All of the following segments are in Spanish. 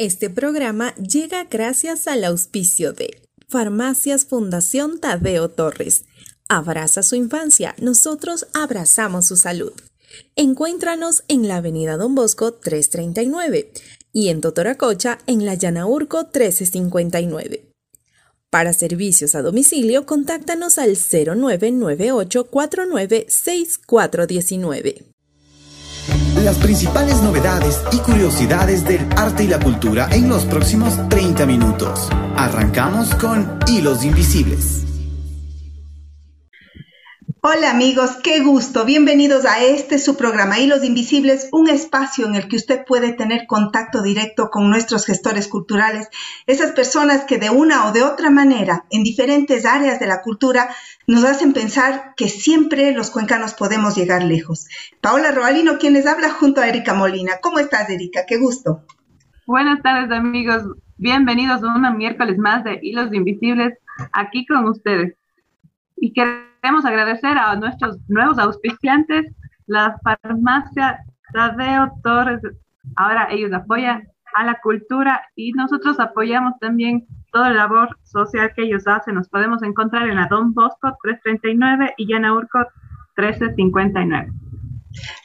Este programa llega gracias al auspicio de Farmacias Fundación Tadeo Torres. Abraza su infancia, nosotros abrazamos su salud. Encuéntranos en la Avenida Don Bosco 339 y en Totoracocha en la Llanaurco 1359. Para servicios a domicilio, contáctanos al 0998 496419 las principales novedades y curiosidades del arte y la cultura en los próximos 30 minutos. Arrancamos con Hilos Invisibles. Hola amigos, qué gusto. Bienvenidos a este su programa Hilos Invisibles, un espacio en el que usted puede tener contacto directo con nuestros gestores culturales, esas personas que de una o de otra manera, en diferentes áreas de la cultura, nos hacen pensar que siempre los cuencanos podemos llegar lejos. Paola Roalino, quien les habla junto a Erika Molina. ¿Cómo estás, Erika? Qué gusto. Buenas tardes amigos, bienvenidos a un miércoles más de Hilos Invisibles aquí con ustedes. Y que queremos agradecer a nuestros nuevos auspiciantes, la farmacia Tadeo Torres. Ahora ellos apoyan a la cultura y nosotros apoyamos también toda la labor social que ellos hacen. Nos podemos encontrar en la Don Bosco 339 y Llana Urco 1359.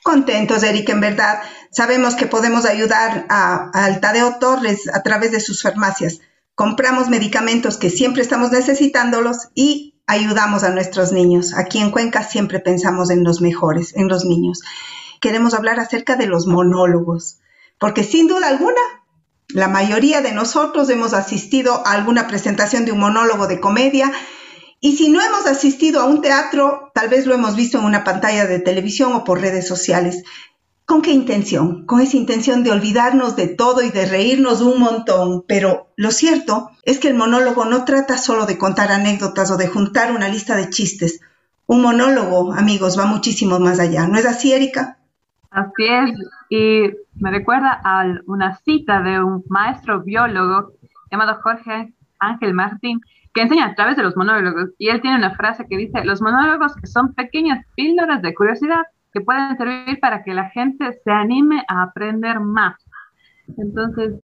Contentos, Eric, en verdad. Sabemos que podemos ayudar a, al Tadeo Torres a través de sus farmacias. Compramos medicamentos que siempre estamos necesitándolos y ayudamos a nuestros niños. Aquí en Cuenca siempre pensamos en los mejores, en los niños. Queremos hablar acerca de los monólogos, porque sin duda alguna, la mayoría de nosotros hemos asistido a alguna presentación de un monólogo de comedia y si no hemos asistido a un teatro, tal vez lo hemos visto en una pantalla de televisión o por redes sociales. ¿Con qué intención? Con esa intención de olvidarnos de todo y de reírnos un montón. Pero lo cierto es que el monólogo no trata solo de contar anécdotas o de juntar una lista de chistes. Un monólogo, amigos, va muchísimo más allá. ¿No es así, Erika? Así es. Y me recuerda a una cita de un maestro biólogo llamado Jorge Ángel Martín, que enseña a través de los monólogos. Y él tiene una frase que dice, los monólogos son pequeñas píldoras de curiosidad que pueden servir para que la gente se anime a aprender más. Entonces,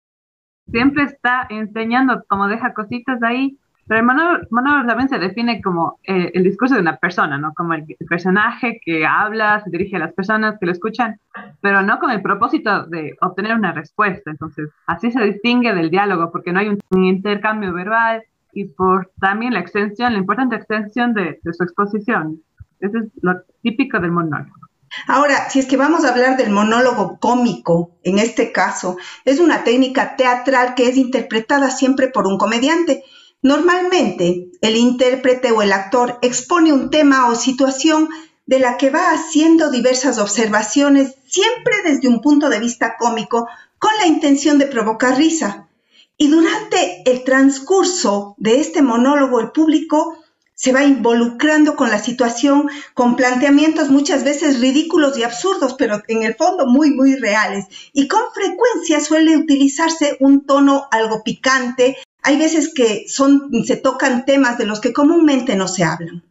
siempre está enseñando, como deja cositas ahí, pero el monólogo, también se define como eh, el discurso de una persona, ¿no? Como el, personaje que habla, se dirige a las personas que lo escuchan, pero no con el propósito de obtener una respuesta. Entonces, así se distingue del diálogo, porque no hay un, intercambio verbal y por también la extensión, la importante extensión de, de su exposición. Eso es lo típico del monólogo. Ahora, si es que vamos a hablar del monólogo cómico, en este caso, es una técnica teatral que es interpretada siempre por un comediante. Normalmente, el intérprete o el actor expone un tema o situación de la que va haciendo diversas observaciones, siempre desde un punto de vista cómico, con la intención de provocar risa. Y durante el transcurso de este monólogo, el público se va involucrando con la situación, con planteamientos muchas veces ridículos y absurdos, pero en el fondo muy, muy reales. Y con frecuencia suele utilizarse un tono algo picante. Hay veces que se tocan temas de los que comúnmente no se hablan.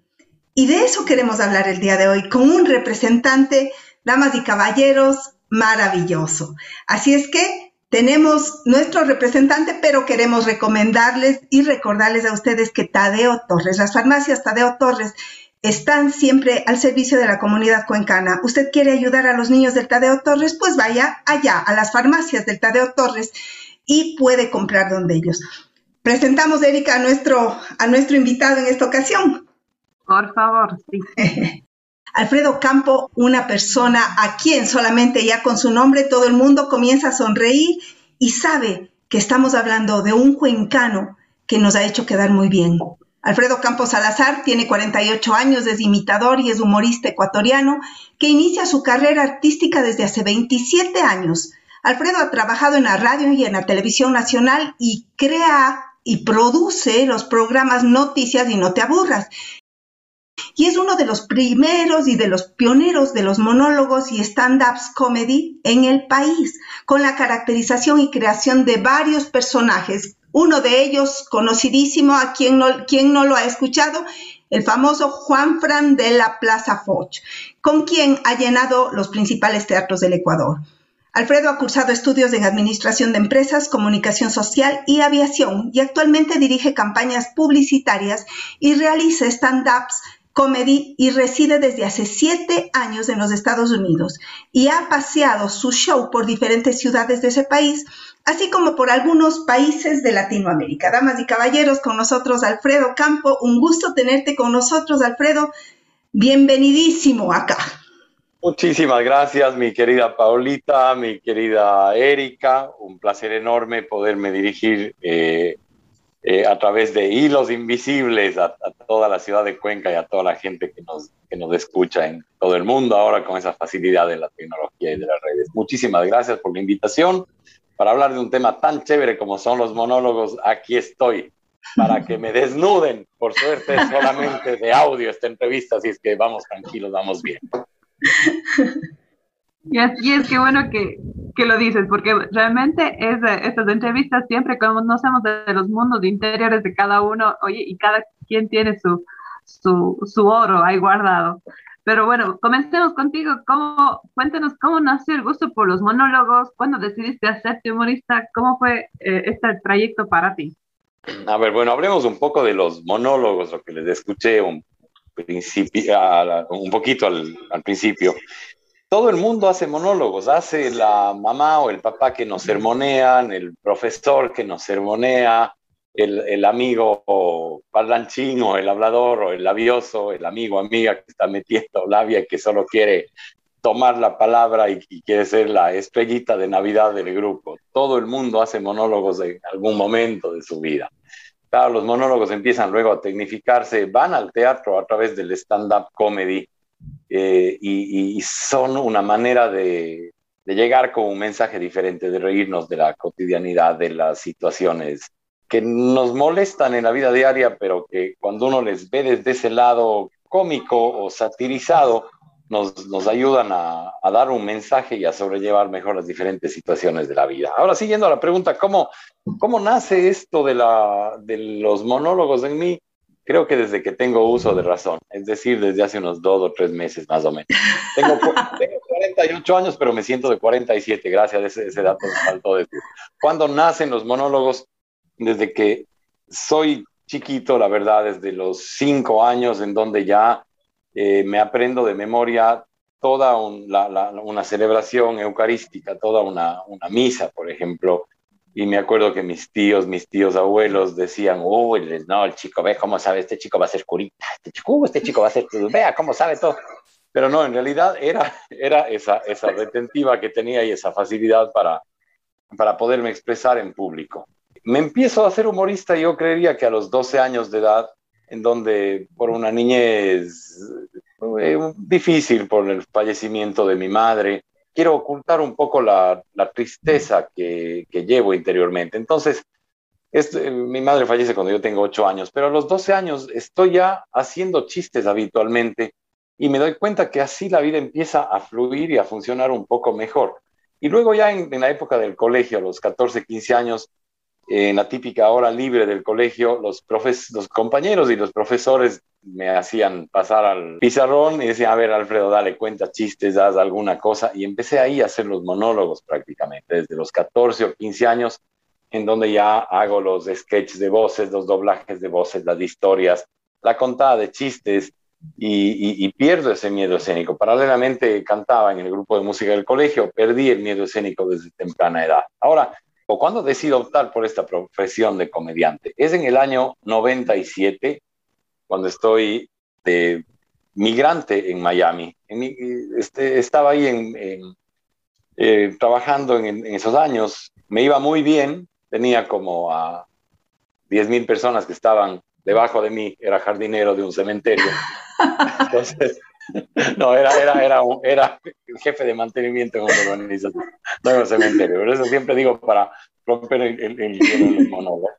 Y de eso queremos hablar el día de hoy, con un representante, damas y caballeros, maravilloso. Así es que tenemos nuestro representante, pero queremos recomendarles y recordarles a ustedes que Tadeo Torres, las farmacias Tadeo Torres, están siempre al servicio de la comunidad cuencana. ¿Usted quiere ayudar a los niños del Tadeo Torres? Pues vaya allá, a las farmacias del Tadeo Torres y puede comprar donde ellos. Presentamos, Erika, a nuestro, a nuestro invitado en esta ocasión. Por favor, sí. Alfredo Campo, una persona a quien solamente ya con su nombre todo el mundo comienza a sonreír y sabe que estamos hablando de un cuencano que nos ha hecho quedar muy bien. Alfredo Campos Salazar tiene 48 años, es imitador y es humorista ecuatoriano que inicia su carrera artística desde hace 27 años. Alfredo ha trabajado en la radio y en la televisión nacional y crea y produce los programas Noticias y No te aburras, y es uno de los primeros y de los pioneros de los monólogos y stand-ups comedy en el país, con la caracterización y creación de varios personajes. Uno de ellos, conocidísimo, a quien no, quien no lo ha escuchado, el famoso Juan Fran de la Plaza Foch, con quien ha llenado los principales teatros del Ecuador. Alfredo ha cursado estudios en Administración de Empresas, Comunicación Social y Aviación y actualmente dirige campañas publicitarias y realiza stand-ups comedy y reside desde hace siete años en los Estados Unidos y ha paseado su show por diferentes ciudades de ese país, así como por algunos países de Latinoamérica. Damas y caballeros, con nosotros Alfredo Campo, un gusto tenerte con nosotros, Alfredo. Bienvenidísimo acá. Muchísimas gracias, mi querida Paulita, mi querida Erika. Un placer enorme poderme dirigir eh, eh, a través de hilos invisibles a, toda la ciudad de Cuenca y a toda la gente que nos, que nos escucha en todo el mundo ahora con esa facilidad de la tecnología y de las redes. Muchísimas gracias por la invitación para hablar de un tema tan chévere como son los monólogos. Aquí estoy para que me desnuden. Por suerte solamente de audio esta entrevista, así es que vamos tranquilos, vamos bien. Y es, que bueno que, que, lo dices, porque realmente es estas entrevistas siempre conocemos de los mundos interiores de cada uno, oye, y cada quien tiene su, su, su oro ahí guardado. Pero bueno, comencemos contigo. ¿Cómo, cuéntanos cómo nació el gusto por los monólogos, cuándo decidiste hacerte humorista, cómo fue eh, este trayecto para ti. A ver, bueno, hablemos un poco de los monólogos, lo que les escuché un, principio, un poquito al, al principio todo el mundo hace monólogos, hace la mamá o el papá que nos sermonean, el profesor que nos sermonea, el, el amigo parlanchín o el hablador o el labioso, el amigo, amiga que está metiendo labia y que solo quiere tomar la palabra y, quiere ser la estrellita de Navidad del grupo. Todo el mundo hace monólogos en algún momento de su vida. Claro, los monólogos empiezan luego a tecnificarse, van al teatro a través del stand-up comedy eh, y, son una manera de, llegar con un mensaje diferente, de reírnos de la cotidianidad, de las situaciones que nos molestan en la vida diaria, pero que cuando uno les ve desde ese lado cómico o satirizado, nos, nos ayudan a, dar un mensaje y a sobrellevar mejor las diferentes situaciones de la vida. Ahora, siguiendo a la pregunta, ¿cómo, cómo nace esto de, la, de los monólogos en mí? Creo que desde que tengo uso de razón, es decir, desde hace unos dos o tres meses más o menos. Tengo, 48 años, pero me siento de 47, gracias a ese, ese dato me faltó decir. Cuando nacen los monólogos? Desde que soy chiquito, la verdad, desde los cinco años, en donde ya eh, me aprendo de memoria toda una celebración eucarística, toda una, una misa, por ejemplo, y me acuerdo que mis tíos, mis tíos abuelos decían, uy, no, el chico, ve cómo sabe, este chico va a ser curita, este chico, uh, este chico va a ser, vea cómo sabe todo. Pero no, en realidad era, era esa, esa retentiva que tenía y esa facilidad para, para poderme expresar en público. Me empiezo a ser humorista, yo creería que a los 12 años de edad, en donde por una niñez eh, difícil por el fallecimiento de mi madre, quiero ocultar un poco la, tristeza que, llevo interiormente. Entonces, eh, mi madre fallece cuando yo tengo ocho años, pero a los 12 años estoy ya haciendo chistes habitualmente y me doy cuenta que así la vida empieza a fluir y a funcionar un poco mejor. Y luego ya en, en la época del colegio, a los 14, 15 años, en la típica hora libre del colegio, los, profes, los compañeros y los profesores me hacían pasar al pizarrón y decían, a ver, Alfredo, dale cuenta chistes, haz alguna cosa. Y empecé ahí a hacer los monólogos prácticamente, desde los 14 o 15 años, en donde ya hago los sketches de voces, los doblajes de voces, las historias, la contada de chistes y, y pierdo ese miedo escénico. Paralelamente cantaba en el grupo de música del colegio, perdí el miedo escénico desde temprana edad. Ahora, o cuando decido optar por esta profesión de comediante. Es en el año 97, cuando estoy de migrante en Miami. este, estaba ahí en, eh, trabajando en, esos años. Me iba muy bien, tenía como a 10 mil personas que estaban debajo de mí, era jardinero de un cementerio. Entonces, no, era, era, era, era el jefe de mantenimiento en una organización, no en un cementerio. Por eso siempre digo para romper el, el, el monólogo.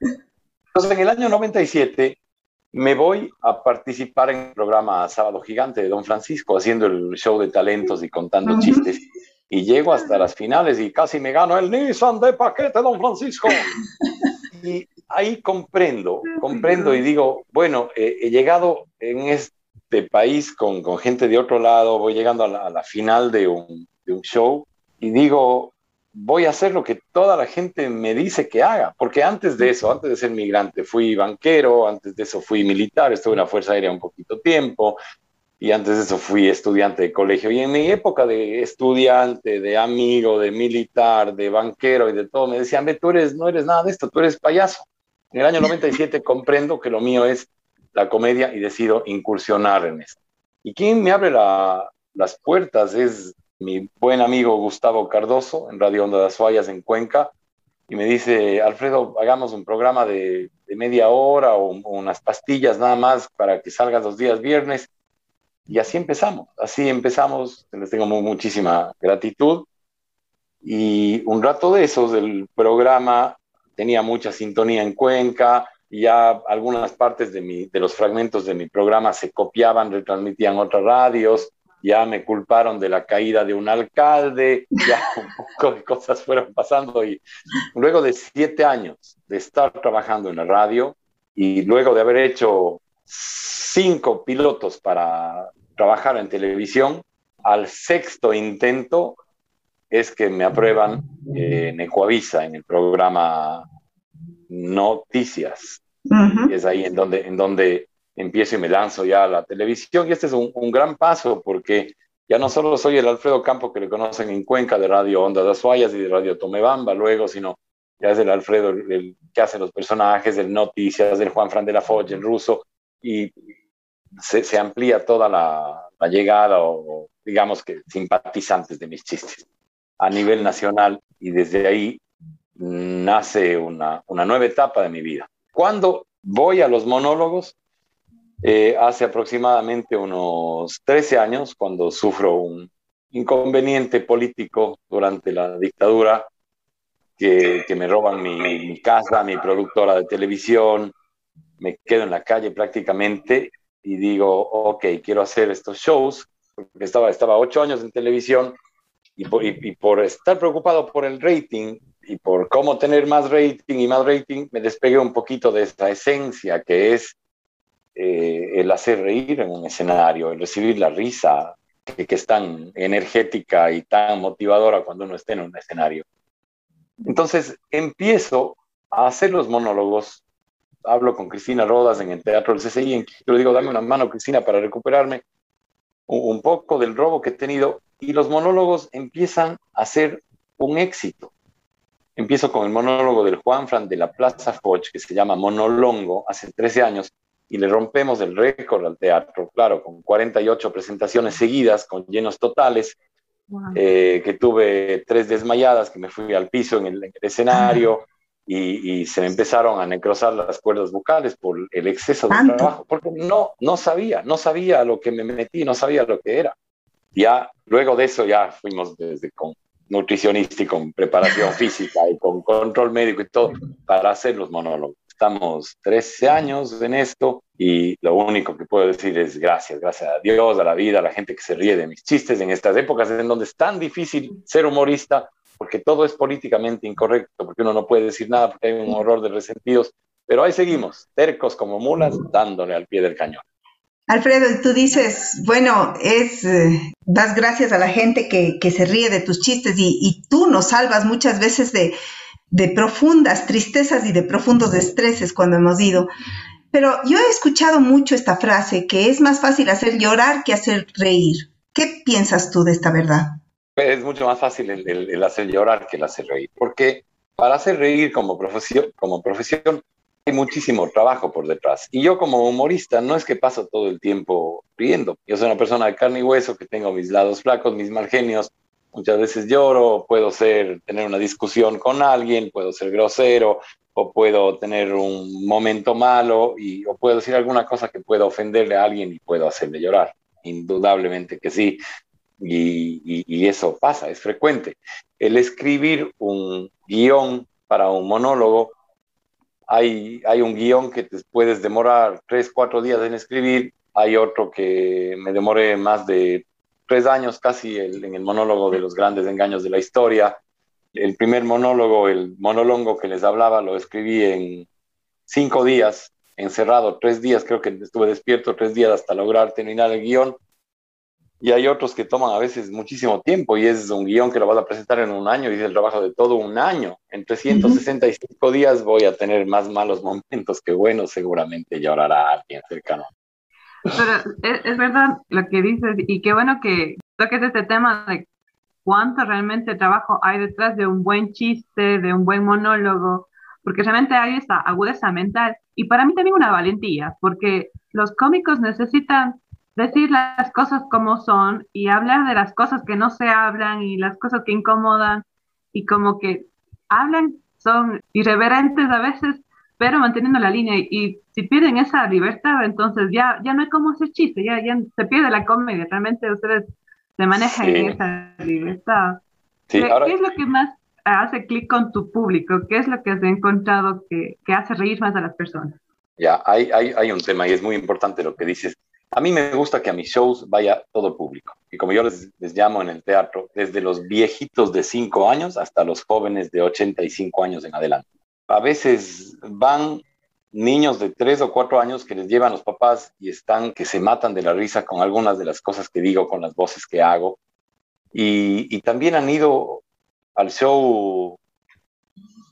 Entonces, en el año 97 me voy a participar en el programa Sábado Gigante de Don Francisco, haciendo el show de talentos y contando chistes. Y llego hasta las finales y casi me gano el Nissan de paquete, Don Francisco. Y ahí comprendo, comprendo y digo, bueno, he llegado en este de país con, con, gente de otro lado, voy llegando a la, final de un, de un, show y digo, voy a hacer lo que toda la gente me dice que haga, porque antes de eso, antes de ser migrante, fui banquero, antes de eso fui militar, estuve en la Fuerza Aérea un poquito tiempo, y antes de eso fui estudiante de colegio. Y en mi época de estudiante, de amigo, de militar, de banquero y de todo, me decían, ve, tú eres, no eres nada de esto, tú eres payaso. En el año 97 comprendo que lo mío es la comedia y decido incursionar en esto. Y quien me abre las puertas es mi buen amigo Gustavo Cardoso en Radio Onda de Azuayas en Cuenca y me dice, Alfredo, hagamos un programa de, media hora o, unas pastillas nada más para que salga los días viernes. Y así empezamos, así empezamos, les tengo muchísima gratitud. Y un rato de esos, el programa tenía mucha sintonía en Cuenca, ya algunas partes de, mi, de los fragmentos de mi programa se copiaban, retransmitían otras radios, ya me culparon de la caída de un alcalde, ya un poco de cosas fueron pasando y luego de siete años de estar trabajando en la radio y luego de haber hecho cinco pilotos para trabajar en televisión, al sexto intento es que me aprueban en Ecuavisa, en el programa Noticias. Y es ahí en donde, en donde empiezo y me lanzo ya a la televisión. Y este es un, gran paso porque ya no solo soy el Alfredo Campo que le conocen en Cuenca de Radio Onda de Azuayas y de Radio Tomebamba luego, sino ya es el Alfredo el, que hace los personajes, el Noticias, del Juan Fran de la Foch, el ruso, y se, se amplía toda la, la, llegada o, digamos que simpatizantes de mis chistes a nivel nacional y desde ahí nace una, una nueva etapa de mi vida. Cuando voy a los monólogos, eh, hace aproximadamente unos 13 años, cuando sufro un inconveniente político durante la dictadura, que, me roban mi, mi, casa, mi productora de televisión, me quedo en la calle prácticamente y digo, ok, quiero hacer estos shows, porque estaba, estaba ocho años en televisión y por estar preocupado por el rating y por cómo tener más rating y más rating, me despegué un poquito de esta esencia que es eh, el hacer reír en un escenario, el recibir la risa, que, que, es tan energética y tan motivadora cuando uno esté en un escenario. Entonces empiezo a hacer los monólogos. Hablo con Cristina Rodas en el Teatro del CCI, en le digo, dame una mano, Cristina, para recuperarme un poco del robo que he tenido. Y los monólogos empiezan a ser un éxito. Empiezo con el monólogo del Juan Fran de la Plaza Foch, que se llama Monolongo, hace 13 años, y le rompemos el récord al teatro, claro, con 48 presentaciones seguidas, con llenos totales, wow. eh, que tuve tres desmayadas, que me fui al piso en el, en el escenario y, y, se me empezaron a necrosar las cuerdas vocales por el exceso de ¿Tanto? trabajo, porque no, no sabía, no sabía lo que me metí, no sabía lo que era. Ya luego de eso ya fuimos desde con nutricionista y con preparación física y con control médico y todo para hacer los monólogos estamos 13 años en esto y lo único que puedo decir es gracias, gracias a Dios, a la vida, a la gente que se ríe de mis chistes en estas épocas en donde es tan difícil ser humorista porque todo es políticamente incorrecto, porque uno no puede decir nada porque hay un horror de resentidos, pero ahí seguimos, tercos como mulas, dándole al pie del cañón. Alfredo, tú dices, bueno, es, eh, das gracias a la gente que, que, se ríe de tus chistes y, y tú nos salvas muchas veces de, de profundas tristezas y de profundos estreses cuando hemos ido. Pero yo he escuchado mucho esta frase, que es más fácil hacer llorar que hacer reír. ¿Qué piensas tú de esta verdad? Es mucho más fácil el hacer llorar que el hacer reír, porque para hacer reír como profesión, como profesión hay muchísimo trabajo por detrás. Y yo como humorista no es que paso todo el tiempo riendo. Yo soy una persona de carne y hueso que tengo mis lados flacos, mis mal genios, muchas veces lloro, puedo ser, tener una discusión con alguien, puedo ser grosero, o puedo tener un momento malo, y, o puedo decir alguna cosa que pueda ofenderle a alguien y puedo hacerle llorar. Indudablemente que sí. Y, y eso pasa, es frecuente. El escribir un guion para un monólogo, hay, un guion que te puedes demorar tres, cuatro días en escribir, hay otro que me demoré más de tres años casi en el monólogo de los grandes engaños de la historia. El primer monólogo, el monólogo que les hablaba, lo escribí en cinco días, encerrado, tres días, creo que estuve despierto tres días hasta lograr terminar el guion. Y hay otros que toman a veces muchísimo tiempo y es un guion que lo vas a presentar en un año y es el trabajo de todo un año. En 365 días voy a tener más malos momentos que buenos, seguramente llorará alguien cercano. Pero es, verdad lo que dices y qué bueno que toques este tema de cuánto realmente trabajo hay detrás de un buen chiste, de un buen monólogo, porque realmente hay esta agudeza mental y para mí también una valentía, porque los cómicos necesitan decir las cosas como son y hablar de las cosas que no se hablan y las cosas que incomodan y como que hablan, son irreverentes a veces, pero manteniendo la línea y, si pierden esa libertad, entonces ya, ya no hay como hacer chiste, ya, ya se pierde la comedia, realmente ustedes se manejan en esa libertad. ¿Qué, es lo que más hace clic con tu público? ¿Qué es lo que has encontrado que, que hace reír más a las personas? Ya, hay, hay, hay un tema y es muy importante lo que dices a mí me gusta que a mis shows vaya todo público. Y como yo les, llamo en el teatro, desde los viejitos de 5 años hasta los jóvenes de 85 años en adelante. A veces van niños de 3 o 4 años que les llevan los papás y están que se matan de la risa con algunas de las cosas que digo, con las voces que hago. Y, y también han ido al show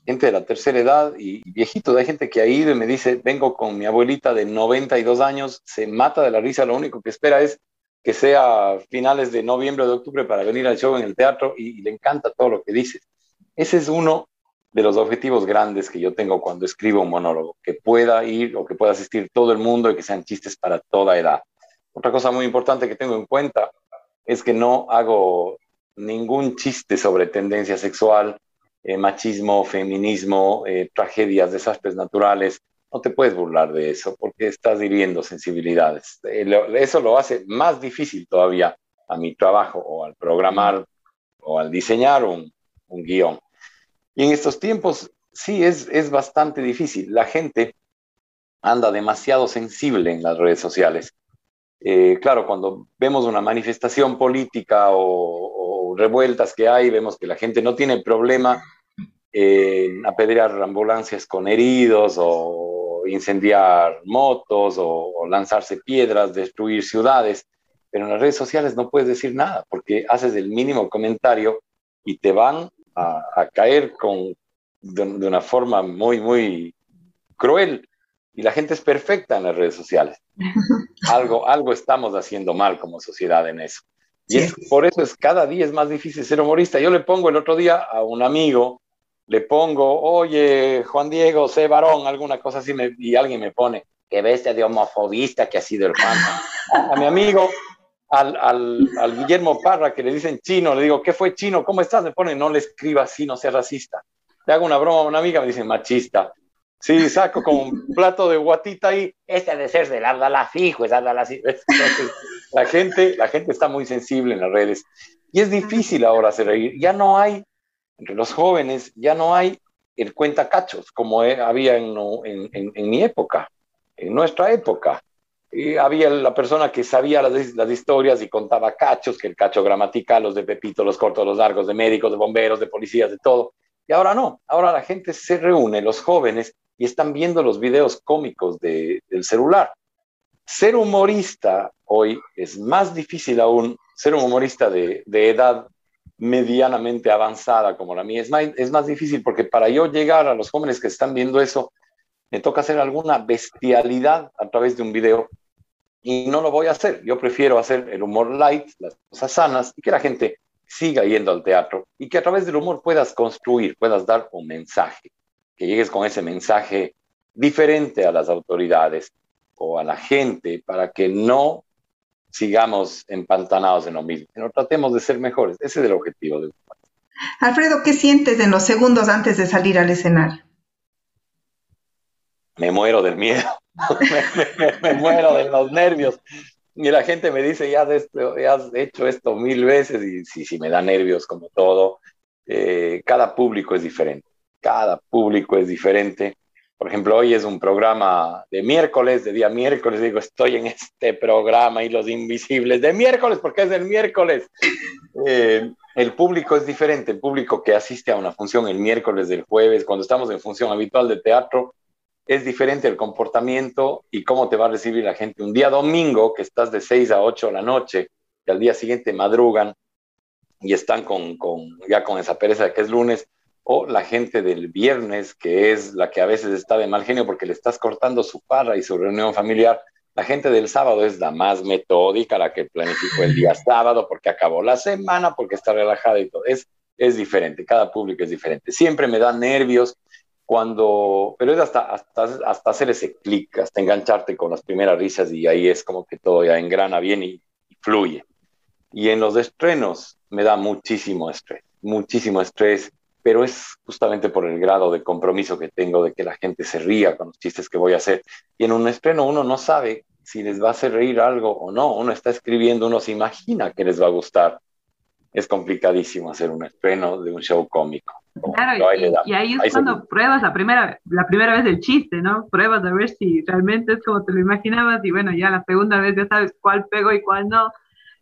gente de la tercera edad y viejitos, hay gente que ha ido y me dice, vengo con mi abuelita de 92 años, se mata de la risa, lo único que espera es que sea finales de noviembre o de octubre para venir al show en el teatro y, le encanta todo lo que dice. Ese es uno de los objetivos grandes que yo tengo cuando escribo un monólogo, que pueda ir o que pueda asistir todo el mundo y que sean chistes para toda edad. Otra cosa muy importante que tengo en cuenta es que no hago ningún chiste sobre tendencia sexual, eh, machismo, feminismo, eh, tragedias, desastres naturales. No te puedes burlar de eso porque estás hiriendo sensibilidades. Eh, eso lo hace más difícil todavía a mi trabajo o al programar o al diseñar un, un guion. Y en estos tiempos sí es, es bastante difícil. La gente anda demasiado sensible en las redes sociales. claro, cuando vemos una manifestación política o, o, revueltas que hay, vemos que la gente no tiene problema apedrear ambulancias con heridos o incendiar motos o, lanzarse piedras, destruir ciudades, pero en las redes sociales no puedes decir nada porque haces el mínimo comentario y te van a, caer con, de, una forma muy, muy cruel. Y la gente es perfecta en las redes sociales. algo, algo estamos haciendo mal como sociedad en eso. Y es, por eso es cada día es más difícil ser humorista. Yo le pongo el otro día a un amigo le pongo, oye, Juan Diego, sé varón, alguna cosa así, y alguien me pone, qué bestia de homofobista que ha sido el Juan. A, mi amigo, al, al, al, Guillermo Parra, que le dicen chino, le digo, ¿qué fue chino? ¿Cómo estás? Me pone, no le escriba así, no sea racista. Le hago una broma a una amiga, me dicen machista. Sí, saco como un plato de guatita ahí, este ha de ser del Ardala fijo, es Ardala la gente, la gente está muy sensible en las redes. Y es difícil ahora hacer reír. Ya no hay entre los jóvenes ya no hay el cuenta cachos como había en, mi época, en nuestra época. Y había la persona que sabía las, historias y contaba cachos, que el cacho gramatical, los de Pepito, los cortos, los largos, de médicos, de bomberos, de policías, de todo. Y ahora no, ahora la gente se reúne, los jóvenes, y están viendo los videos cómicos de, del celular. Ser humorista hoy es más difícil aún, ser un humorista de, de edad medianamente avanzada como la mía. Es más, es más difícil porque para yo llegar a los jóvenes que están viendo eso, me toca hacer alguna bestialidad a través de un video y no lo voy a hacer. Yo prefiero hacer el humor light, las cosas sanas y que la gente siga yendo al teatro y que a través del humor puedas construir, puedas dar un mensaje, que llegues con ese mensaje diferente a las autoridades o a la gente para que no sigamos empantanados en lo mismo, no tratemos de ser mejores. Ese es el objetivo de Alfredo, ¿qué sientes en los segundos antes de salir al escenario? Me muero del miedo, me, muero de los nervios. Y la gente me dice, ya has, has hecho esto mil veces y sí, sí, me da nervios como todo. Eh, cada público es diferente, cada público es diferente. Por ejemplo, hoy es un programa de miércoles, de día miércoles, digo, estoy en este programa y los invisibles de miércoles, porque es del miércoles. Eh, el público es diferente, el público que asiste a una función el miércoles, del jueves, cuando estamos en función habitual de teatro, es diferente el comportamiento y cómo te va a recibir la gente. Un día domingo, que estás de 6 a 8 de la noche, y al día siguiente madrugan y están con, con, ya con esa pereza de que es lunes, o la gente del viernes, que es la que a veces está de mal genio porque le estás cortando su parra y su reunión familiar. La gente del sábado es la más metódica, la que planificó el día sábado porque acabó la semana, porque está relajada y todo. Es, es diferente, cada público es diferente. Siempre me da nervios cuando, pero es hasta, hasta, hasta hacer ese clic, hasta engancharte con las primeras risas y ahí es como que todo ya engrana bien y, y fluye. Y en los estrenos me da muchísimo estrés, muchísimo estrés pero es justamente por el grado de compromiso que tengo de que la gente se ría con los chistes que voy a hacer. Y en un estreno uno no sabe si les va a hacer reír algo o no, uno está escribiendo, uno se imagina que les va a gustar. Es complicadísimo hacer un estreno de un show cómico. Claro, y, ahí es cuando pruebas la primera, la primera vez el chiste, ¿no? Pruebas a ver si realmente es como te lo imaginabas y bueno, ya la segunda vez ya sabes cuál pego y cuál no.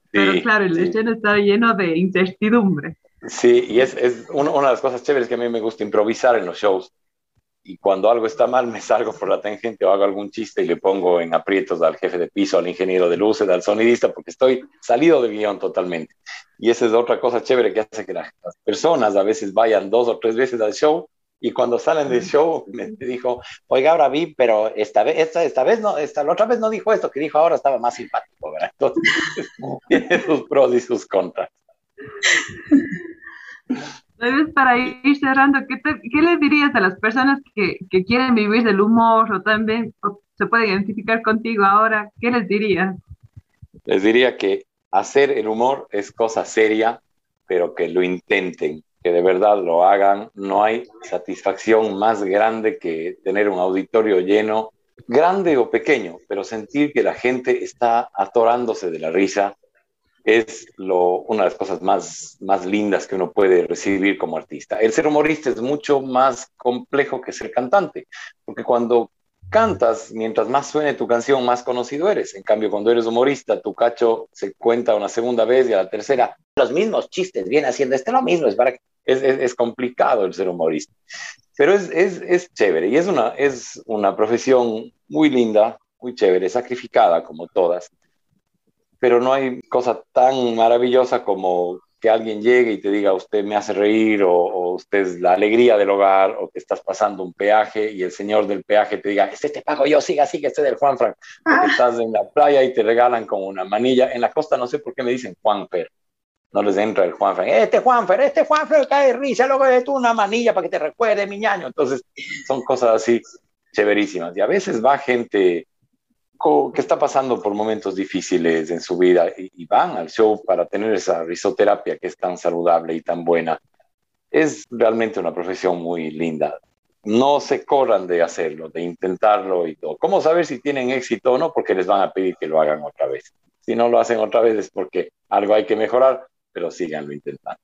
Pero claro, el estreno está lleno de incertidumbre. Sí, y es, es una, de las cosas chéveres que a mí me gusta improvisar en los shows. Y cuando algo está mal, me salgo por la tangente o hago algún chiste y le pongo en aprietos al jefe de piso, al ingeniero de luces, al sonidista, porque estoy salido de guion totalmente. Y esa es otra cosa chévere que hace que las personas a veces vayan dos o tres veces al show y cuando salen del show me dijo, oiga, ahora vi, pero esta vez, esta, esta vez no, esta, la otra vez no dijo esto que dijo ahora, estaba más simpático, ¿verdad? Entonces, tiene sus pros y sus contras. Para ir cerrando, ¿qué, ¿qué, le dirías a las personas que, que, quieren vivir del humor o también se pueden identificar contigo ahora? ¿Qué les dirías? Les diría que hacer el humor es cosa seria, pero que lo intenten, que de verdad lo hagan. No hay satisfacción más grande que tener un auditorio lleno, grande o pequeño, pero sentir que la gente está atorándose de la risa es una de las cosas más, más lindas que uno puede recibir como artista. El ser humorista es mucho más complejo que ser cantante, porque cuando cantas, mientras más suene tu canción, más conocido eres. En cambio, cuando eres humorista, tu cacho se cuenta una segunda vez y a la tercera, los mismos chistes, viene haciendo este lo mismo, es, para, es, es, es complicado el ser humorista. Pero es, es, es chévere y es una, es una profesión muy linda, muy chévere, sacrificada como todas pero no hay cosa tan maravillosa como que alguien llegue y te diga, usted me hace reír, o, usted es la alegría del hogar, o que estás pasando un peaje y el señor del peaje te diga, este te pago yo, siga, siga, este del Juan Frank, porque estás en la playa y te regalan como una manilla. En la costa no sé por qué me dicen Juanfer, no les entra el Juanfer, este Juanfer, este Juanfer cae risa, luego de tú una manilla para que te recuerde, mi ñaño. Entonces, son cosas así chéverísimas. Y a veces va gente que está pasando por momentos difíciles en su vida y, van al show para tener esa risoterapia que es tan saludable y tan buena. Es realmente una profesión muy linda. No se corran de hacerlo, de intentarlo y todo. ¿Cómo saber si tienen éxito o no? Porque les van a pedir que lo hagan otra vez. Si no lo hacen otra vez es porque algo hay que mejorar, pero síganlo intentando.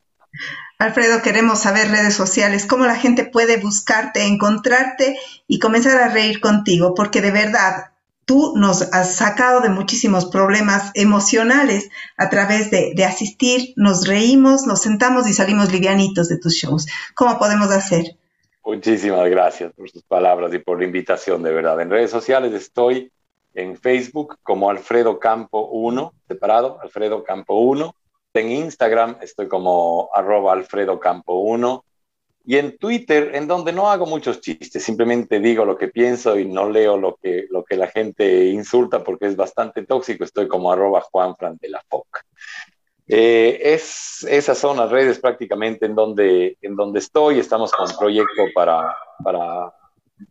Alfredo, queremos saber redes sociales, cómo la gente puede buscarte, encontrarte y comenzar a reír contigo, porque de verdad tú nos has sacado de muchísimos problemas emocionales a través de, asistir, nos reímos, nos sentamos y salimos livianitos de tus shows. ¿Cómo podemos hacer? Muchísimas gracias por sus palabras y por la invitación, de verdad. En redes sociales estoy en Facebook como Alfredo Campo 1, separado, Alfredo Campo 1. En Instagram estoy como arroba Alfredo Campo 1 y en Twitter, en donde no hago muchos chistes, simplemente digo lo que pienso y no leo lo que, lo que la gente insulta porque es bastante tóxico, estoy como arroba Juanfran de la FOC. Eh, es, esas son las redes prácticamente en donde, en donde estoy, estamos con un proyecto para, para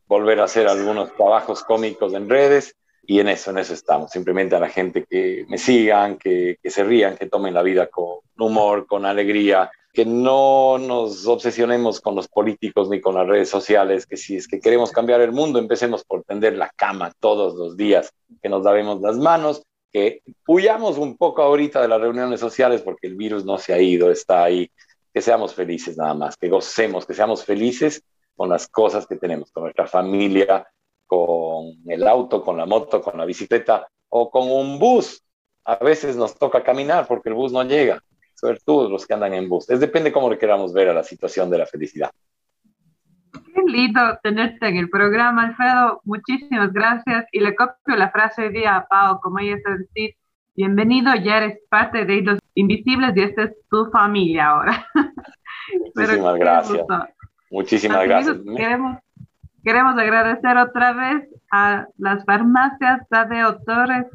volver a hacer algunos trabajos cómicos en redes y en eso, en eso estamos, simplemente a la gente que me sigan, que, que se rían, que tomen la vida con humor, con alegría, que no nos obsesionemos con los políticos ni con las redes sociales, que si es que queremos cambiar el mundo, empecemos por tender la cama todos los días, que nos lavemos las manos, que huyamos un poco ahorita de las reuniones sociales porque el virus no se ha ido, está ahí, que seamos felices nada más, que gocemos, que seamos felices con las cosas que tenemos, con nuestra familia, con el auto, con la moto, con la bicicleta o con un bus. A veces nos toca caminar porque el bus no llega todos los que andan en bus. Es depende cómo le queramos ver a la situación de la felicidad. Qué lindo tenerte en el programa, Alfredo. Muchísimas gracias. Y le copio la frase de día a Pau, como ella está decir, bienvenido, ya eres parte de los invisibles y esta es tu familia ahora. Muchísimas gracias. Muchísimas gracias. Queremos, queremos agradecer otra vez a las farmacias Tadeo Torres.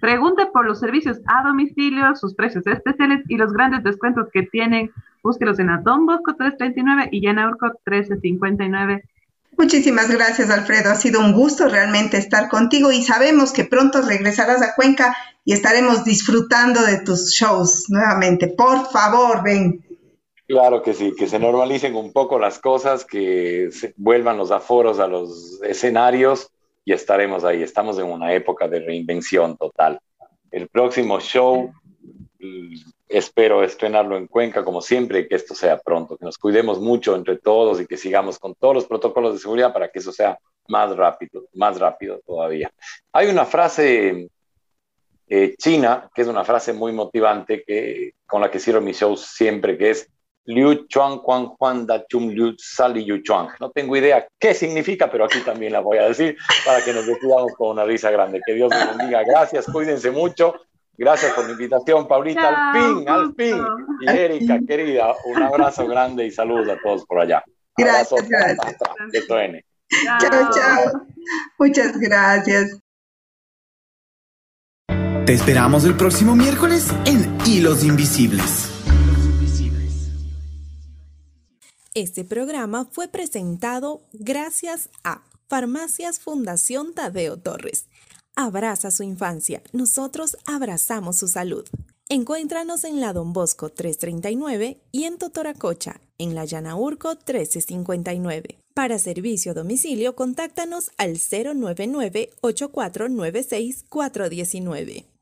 Pregunte por los servicios a domicilio, sus precios especiales y los grandes descuentos que tienen. Búsquelos en Don Bosco 339 y en Urco 1359. Muchísimas gracias, Alfredo. Ha sido un gusto realmente estar contigo y sabemos que pronto regresarás a Cuenca y estaremos disfrutando de tus shows nuevamente. Por favor, ven. Claro que sí, que se normalicen un poco las cosas, que vuelvan los aforos a los escenarios y estaremos ahí. Estamos en una época de reinvención total. El próximo show espero estrenarlo en Cuenca como siempre que esto sea pronto, que nos cuidemos mucho entre todos y que sigamos con todos los protocolos de seguridad para que eso sea más rápido, más rápido todavía. Hay una frase eh, china, que es una frase muy motivante que, con la que cierro mis shows siempre, que es Liu Chuan Juan Juan Da Chum Liu Sali Yu Chuan. No tengo idea qué significa, pero aquí también la voy a decir para que nos despidamos con una risa grande. Que Dios nos bendiga. Gracias, cuídense mucho. Gracias por la invitación, Paulita. al fin, al fin. Y Erika, querida, un abrazo grande y saludos a todos por allá. Gracias, gracias. Chao, chao. Muchas gracias. Te esperamos el próximo miércoles en Hilos Invisibles. Este programa fue presentado gracias a Farmacias Fundación Tadeo Torres. Abraza su infancia, nosotros abrazamos su salud. Encuéntranos en la Don Bosco 339 y en Totoracocha, en la Llana Urco 1359. Para servicio a domicilio, contáctanos al 099 8496 419.